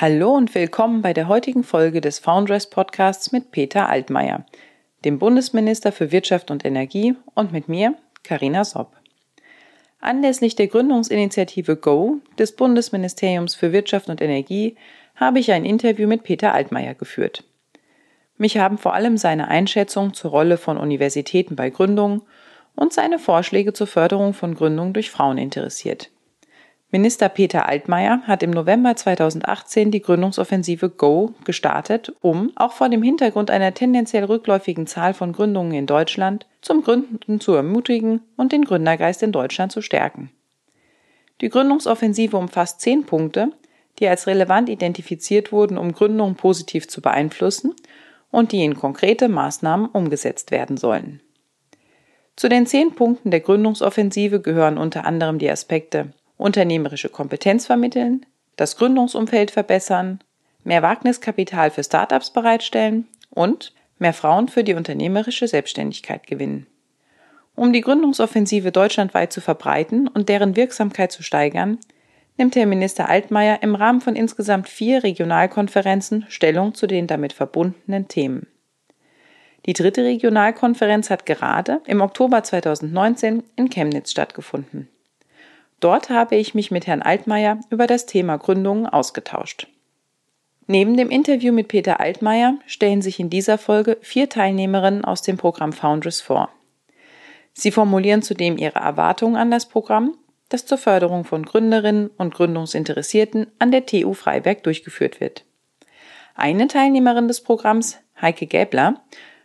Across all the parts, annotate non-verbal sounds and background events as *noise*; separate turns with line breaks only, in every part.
Hallo und willkommen bei der heutigen Folge des Foundress Podcasts mit Peter Altmaier, dem Bundesminister für Wirtschaft und Energie und mit mir, Karina Sopp. Anlässlich der Gründungsinitiative Go des Bundesministeriums für Wirtschaft und Energie habe ich ein Interview mit Peter Altmaier geführt. Mich haben vor allem seine Einschätzung zur Rolle von Universitäten bei Gründungen und seine Vorschläge zur Förderung von Gründungen durch Frauen interessiert. Minister Peter Altmaier hat im November 2018 die Gründungsoffensive Go gestartet, um, auch vor dem Hintergrund einer tendenziell rückläufigen Zahl von Gründungen in Deutschland, zum Gründen zu ermutigen und den Gründergeist in Deutschland zu stärken. Die Gründungsoffensive umfasst zehn Punkte, die als relevant identifiziert wurden, um Gründungen positiv zu beeinflussen und die in konkrete Maßnahmen umgesetzt werden sollen. Zu den zehn Punkten der Gründungsoffensive gehören unter anderem die Aspekte unternehmerische Kompetenz vermitteln, das Gründungsumfeld verbessern, mehr Wagniskapital für Startups bereitstellen und mehr Frauen für die unternehmerische Selbstständigkeit gewinnen. Um die Gründungsoffensive deutschlandweit zu verbreiten und deren Wirksamkeit zu steigern, nimmt Herr Minister Altmaier im Rahmen von insgesamt vier Regionalkonferenzen Stellung zu den damit verbundenen Themen. Die dritte Regionalkonferenz hat gerade im Oktober 2019 in Chemnitz stattgefunden. Dort habe ich mich mit Herrn Altmaier über das Thema Gründungen ausgetauscht. Neben dem Interview mit Peter Altmaier stellen sich in dieser Folge vier Teilnehmerinnen aus dem Programm Foundress vor. Sie formulieren zudem ihre Erwartungen an das Programm, das zur Förderung von Gründerinnen und Gründungsinteressierten an der TU Freiberg durchgeführt wird. Eine Teilnehmerin des Programms, Heike Gäbler,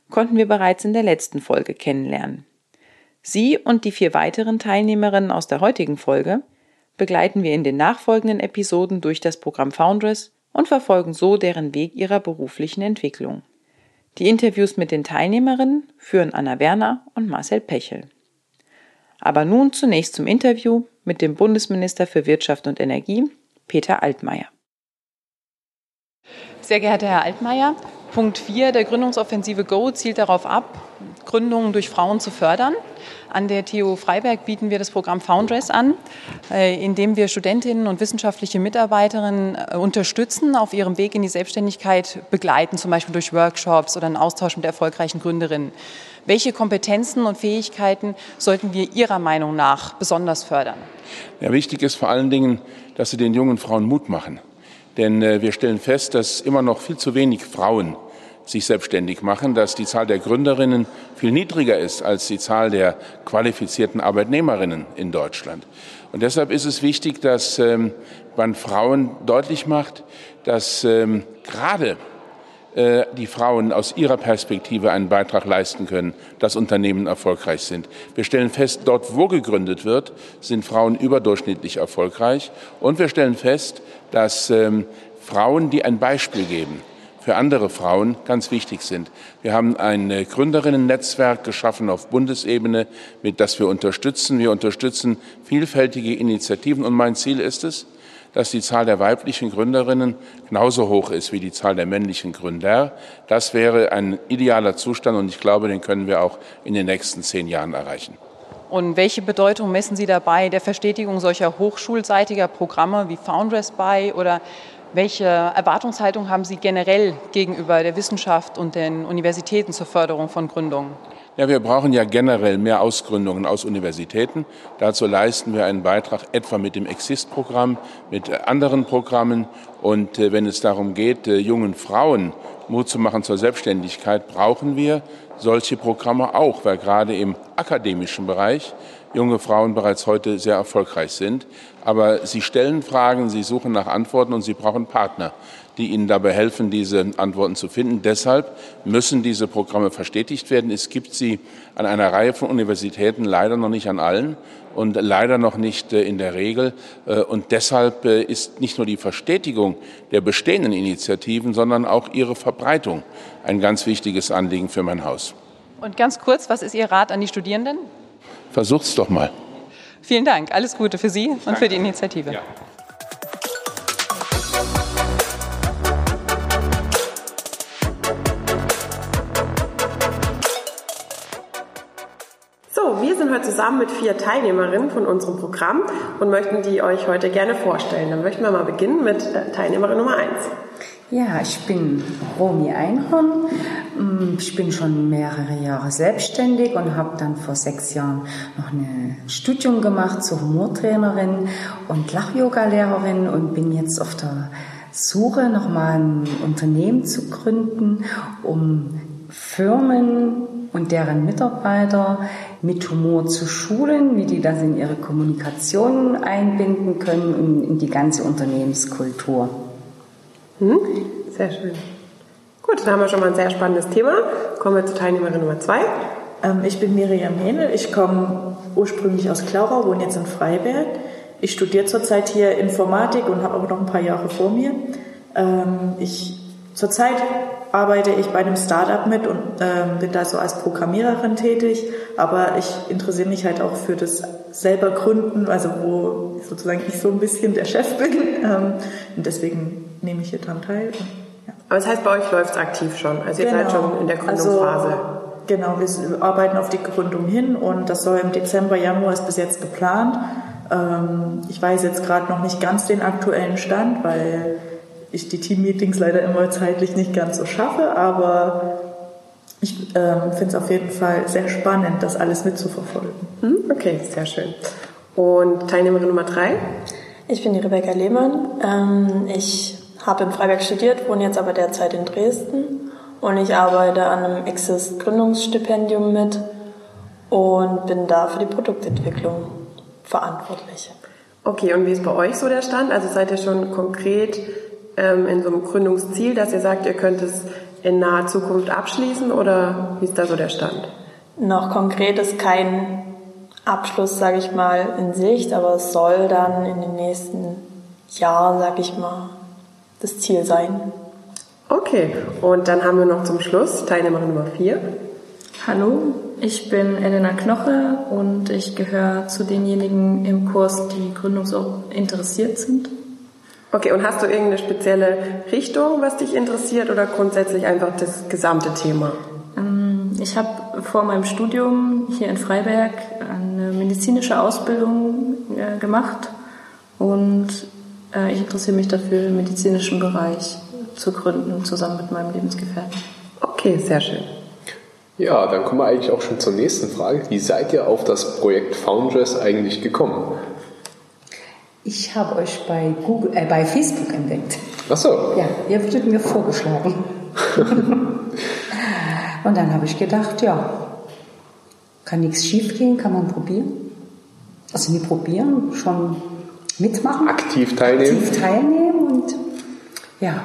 konnten wir bereits in der letzten Folge kennenlernen. Sie und die vier weiteren Teilnehmerinnen aus der heutigen Folge begleiten wir in den nachfolgenden Episoden durch das Programm Foundress und verfolgen so deren Weg ihrer beruflichen Entwicklung. Die Interviews mit den Teilnehmerinnen führen Anna Werner und Marcel Pechel. Aber nun zunächst zum Interview mit dem Bundesminister für Wirtschaft und Energie, Peter Altmaier. Sehr geehrter Herr Altmaier, Punkt 4 der Gründungsoffensive Go zielt darauf ab, Gründungen durch Frauen zu fördern. An der TU Freiberg bieten wir das Programm Foundress an, äh, in dem wir Studentinnen und wissenschaftliche Mitarbeiterinnen äh, unterstützen, auf ihrem Weg in die Selbstständigkeit begleiten, zum Beispiel durch Workshops oder einen Austausch mit erfolgreichen Gründerinnen. Welche Kompetenzen und Fähigkeiten sollten wir Ihrer Meinung nach besonders fördern?
Ja, wichtig ist vor allen Dingen, dass Sie den jungen Frauen Mut machen. Denn äh, wir stellen fest, dass immer noch viel zu wenig Frauen sich selbstständig machen, dass die Zahl der Gründerinnen viel niedriger ist als die Zahl der qualifizierten Arbeitnehmerinnen in Deutschland. Und deshalb ist es wichtig, dass ähm, man Frauen deutlich macht, dass ähm, gerade äh, die Frauen aus ihrer Perspektive einen Beitrag leisten können, dass Unternehmen erfolgreich sind. Wir stellen fest, dort, wo gegründet wird, sind Frauen überdurchschnittlich erfolgreich. Und wir stellen fest, dass ähm, Frauen, die ein Beispiel geben, für andere Frauen ganz wichtig sind. Wir haben ein äh, Gründerinnen-Netzwerk geschaffen auf Bundesebene, mit das wir unterstützen. Wir unterstützen vielfältige Initiativen und mein Ziel ist es, dass die Zahl der weiblichen Gründerinnen genauso hoch ist wie die Zahl der männlichen Gründer. Das wäre ein idealer Zustand und ich glaube, den können wir auch in den nächsten zehn Jahren erreichen.
Und welche Bedeutung messen Sie dabei der Verstetigung solcher hochschulseitiger Programme wie Foundress bei oder welche Erwartungshaltung haben Sie generell gegenüber der Wissenschaft und den Universitäten zur Förderung von Gründungen?
Ja, wir brauchen ja generell mehr Ausgründungen aus Universitäten. Dazu leisten wir einen Beitrag etwa mit dem Exist-Programm, mit anderen Programmen. Und äh, wenn es darum geht, äh, jungen Frauen Mut zu machen zur Selbstständigkeit, brauchen wir solche Programme auch, weil gerade im akademischen Bereich junge Frauen bereits heute sehr erfolgreich sind. Aber sie stellen Fragen, sie suchen nach Antworten und sie brauchen Partner, die ihnen dabei helfen, diese Antworten zu finden. Deshalb müssen diese Programme verstetigt werden. Es gibt sie an einer Reihe von Universitäten, leider noch nicht an allen und leider noch nicht äh, in der Regel. Äh, und deshalb äh, ist nicht nur die Verstetigung der bestehenden Initiativen, sondern auch ihre Verbreitung ein ganz wichtiges Anliegen für mein Haus.
Und ganz kurz, was ist Ihr Rat an die Studierenden?
Versucht's doch mal.
Vielen Dank. Alles Gute für Sie und für die Initiative.
Ja.
So, wir sind heute zusammen mit vier Teilnehmerinnen von unserem Programm und möchten die euch heute gerne vorstellen. Dann möchten wir mal beginnen mit äh, Teilnehmerin Nummer eins.
Ja, ich bin Romy Einhorn. Mm, Ich bin schon mehrere Jahre selbstständig und habe dann vor sechs Jahren noch ein Studium gemacht zur Humortrainerin und Lach-Yoga-Lehrerin und bin jetzt auf der Suche, nochmal ein Unternehmen zu gründen, um Firmen und deren Mitarbeiter mit Humor zu schulen, wie die das in ihre Kommunikation einbinden können und in die ganze Unternehmenskultur.
Hm? Sehr schön. Gut, dann haben wir schon mal ein sehr spannendes Thema. Kommen wir zu Teilnehmerin Nummer zwei.
Ähm, ich bin Miriam Hähnel. Ich komme ursprünglich aus Klauchau, wohne jetzt in Freiberg. Ich studiere zurzeit hier Informatik und habe aber noch ein paar Jahre vor mir. Ähm, ich, zurzeit arbeite ich bei einem Startup mit und ähm, bin da so als Programmiererin tätig. Aber ich interessiere mich halt auch für das selber Gründen, also wo sozusagen ich so ein bisschen der Chef bin. *laughs* Ähm, und deswegen nehme ich hier dran teil. Und, ja.
Aber das heißt, bei euch läuft es aktiv schon. Also ihr seid schon in der Gründungsphase.
Also, genau, wir arbeiten auf die Gründung hin und das soll im Dezember, Januar ist bis jetzt geplant. Ähm, ich weiß jetzt gerade noch nicht ganz den aktuellen Stand, weil ich die Teammeetings leider immer zeitlich nicht ganz so schaffe, aber ich ähm, finde es auf jeden Fall sehr spannend, das alles mitzuverfolgen.
Hm? Okay, sehr schön. Und Teilnehmerin Nummer drei.
Ich bin die Rebecca Lehmann. Ähm, ich habe in Freiberg studiert, wohne jetzt aber derzeit in Dresden und ich arbeite an einem Exist Gründungsstipendium mit und bin da für die Produktentwicklung verantwortlich.
Okay, und wie ist bei euch so der Stand? Also seid ihr schon konkret ähm, in so einem Gründungsziel, dass ihr sagt, ihr könnt es in naher Zukunft abschließen oder wie ist da so der Stand?
Noch konkret ist kein Abschluss, sage ich mal, in Sicht, aber es soll dann in den nächsten Jahren, sage ich mal, das Ziel sein.
Okay, und dann haben wir noch zum Schluss Teilnehmerin Nummer vier.
Hallo, ich bin Elena Knoche und ich gehöre zu denjenigen im Kurs, die gründungsinteressiert sind.
Okay, und hast du irgendeine spezielle Richtung, was dich interessiert oder grundsätzlich einfach das gesamte Thema?
Ähm, Ich habe vor meinem Studium hier in Freiberg eine medizinische Ausbildung äh, gemacht und ich interessiere mich dafür, im medizinischen Bereich zu gründen, zusammen mit meinem Lebensgefährten.
Okay, sehr schön.
Ja, dann kommen wir eigentlich auch schon zur nächsten Frage. Wie seid ihr auf das Projekt Foundress eigentlich gekommen?
Ich habe euch bei, Google, äh, bei Facebook entdeckt.
Ach so.
Ja, ihr wurdet mir vorgeschlagen. *laughs* Und dann habe ich gedacht, ja, kann nichts schiefgehen, kann man probieren. Also nicht probieren, schon mitmachen.
Aktiv teilnehmen?
Aktiv teilnehmen und ja,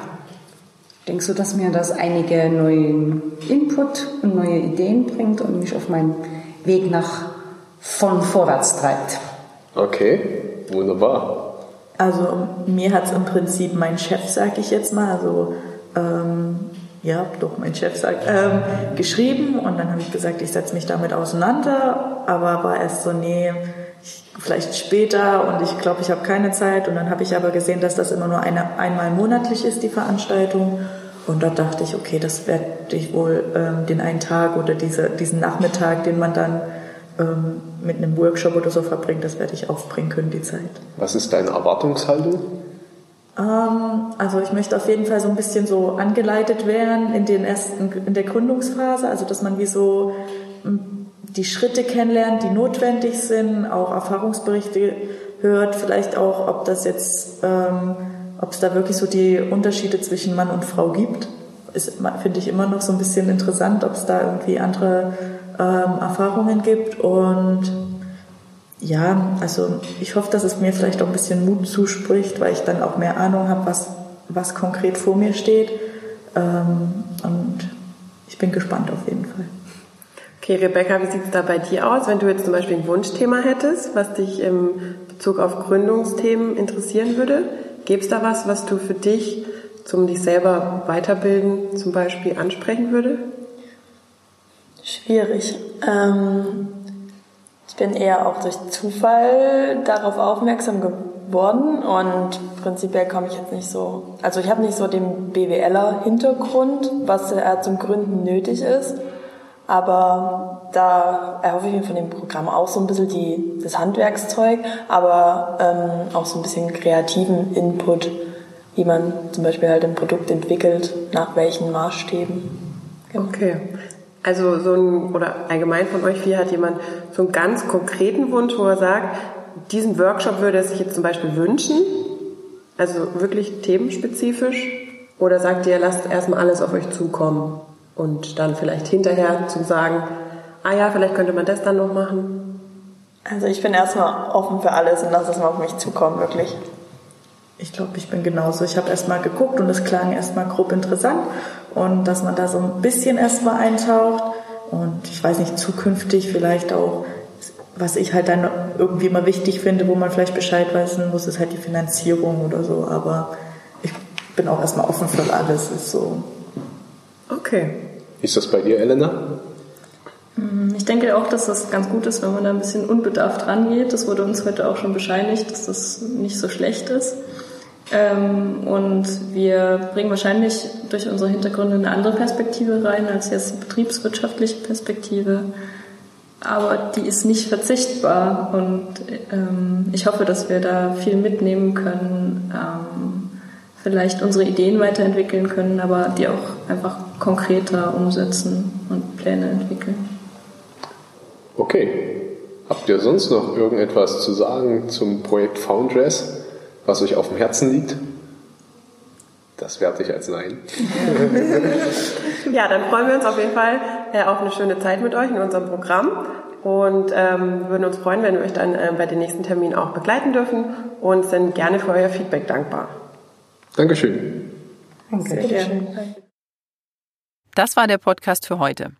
denkst du, dass mir das einige neuen Input und neue Ideen bringt und mich auf meinen Weg nach von vorwärts treibt.
Okay, wunderbar.
Also mir hat es im Prinzip mein Chef, sag ich jetzt mal, also ähm, ja, doch mein Chef sagt, ähm, geschrieben und dann habe ich gesagt, ich setze mich damit auseinander, aber war erst so, nee, vielleicht später und ich glaube, ich habe keine Zeit und dann habe ich aber gesehen, dass das immer nur eine, einmal monatlich ist, die Veranstaltung und da dachte ich, okay, das werde ich wohl ähm, den einen Tag oder diese, diesen Nachmittag, den man dann ähm, mit einem Workshop oder so verbringt, das werde ich aufbringen können, die Zeit.
Was ist deine Erwartungshaltung?
Ähm, also ich möchte auf jeden Fall so ein bisschen so angeleitet werden in den ersten, in der Gründungsphase, also dass man wie so m, die Schritte kennenlernt, die notwendig sind, auch Erfahrungsberichte hört, vielleicht auch, ob das jetzt, ähm, ob es da wirklich so die Unterschiede zwischen Mann und Frau gibt. finde ich immer noch so ein bisschen interessant, ob es da irgendwie andere ähm, Erfahrungen gibt. Und ja, also ich hoffe, dass es mir vielleicht auch ein bisschen Mut zuspricht, weil ich dann auch mehr Ahnung habe, was, was konkret vor mir steht. Ähm, und ich bin gespannt auf jeden Fall.
Okay, Rebecca, wie sieht es da bei dir aus, wenn du jetzt zum Beispiel ein Wunschthema hättest, was dich im Bezug auf Gründungsthemen interessieren würde? Gäbe es da was, was du für dich zum dich selber weiterbilden zum Beispiel ansprechen würde?
Schwierig. Ähm, ich bin eher auch durch Zufall darauf aufmerksam geworden und prinzipiell komme ich jetzt nicht so, also ich habe nicht so den BWLer Hintergrund, was er zum Gründen nötig ist, aber da erhoffe ich mir von dem Programm auch so ein bisschen die, das Handwerkszeug, aber ähm, auch so ein bisschen kreativen Input, wie man zum Beispiel halt ein Produkt entwickelt, nach welchen Maßstäben.
Genau. Okay. Also so ein, oder allgemein von euch vier hat jemand so einen ganz konkreten Wunsch, wo er sagt, diesen Workshop würde er sich jetzt zum Beispiel wünschen? Also wirklich themenspezifisch? Oder sagt ihr, lasst erstmal alles auf euch zukommen und dann vielleicht hinterher zu sagen, ah ja, vielleicht könnte man das dann noch machen?
Also ich bin erstmal offen für alles und lasse es mal auf mich zukommen, wirklich.
Ich glaube, ich bin genauso. Ich habe erstmal geguckt und es klang erstmal grob interessant und dass man da so ein bisschen erstmal eintaucht und ich weiß nicht, zukünftig vielleicht auch, was ich halt dann irgendwie mal wichtig finde, wo man vielleicht Bescheid wissen muss, ist halt die Finanzierung oder so, aber ich bin auch erstmal offen für alles, ist so.
Okay.
Ist das bei dir, Elena?
Hm, ich denke auch, dass das ganz gut ist, wenn man da ein bisschen unbedarft rangeht. Das wurde uns heute auch schon bescheinigt, dass das nicht so schlecht ist. Ähm, und wir bringen wahrscheinlich durch unsere Hintergründe eine andere Perspektive rein als jetzt die betriebswirtschaftliche Perspektive. Aber die ist nicht verzichtbar und ähm, ich hoffe, dass wir da viel mitnehmen können, ähm, vielleicht unsere Ideen weiterentwickeln können, aber die auch einfach konkreter umsetzen und Pläne entwickeln.
Okay. Habt ihr sonst noch irgendetwas zu sagen zum Projekt Foundress? was euch auf dem Herzen liegt? Das werte ich als Nein. *laughs*
ja, dann freuen wir uns auf jeden Fall äh, auf eine schöne Zeit mit euch in unserem Programm und ähm, würden uns freuen, wenn wir euch dann äh, bei den nächsten Terminen auch begleiten dürfen und sind gerne für euer Feedback dankbar.
Dankeschön.
Danke. Sehr
Das war der Podcast für heute.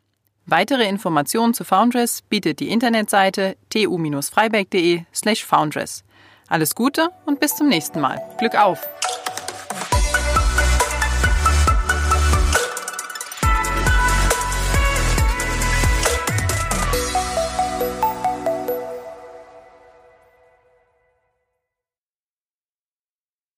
Weitere Informationen zu Foundress bietet die Internetseite tu-freiberg.de slash foundress. Alles Gute und bis zum nächsten Mal. Glück auf!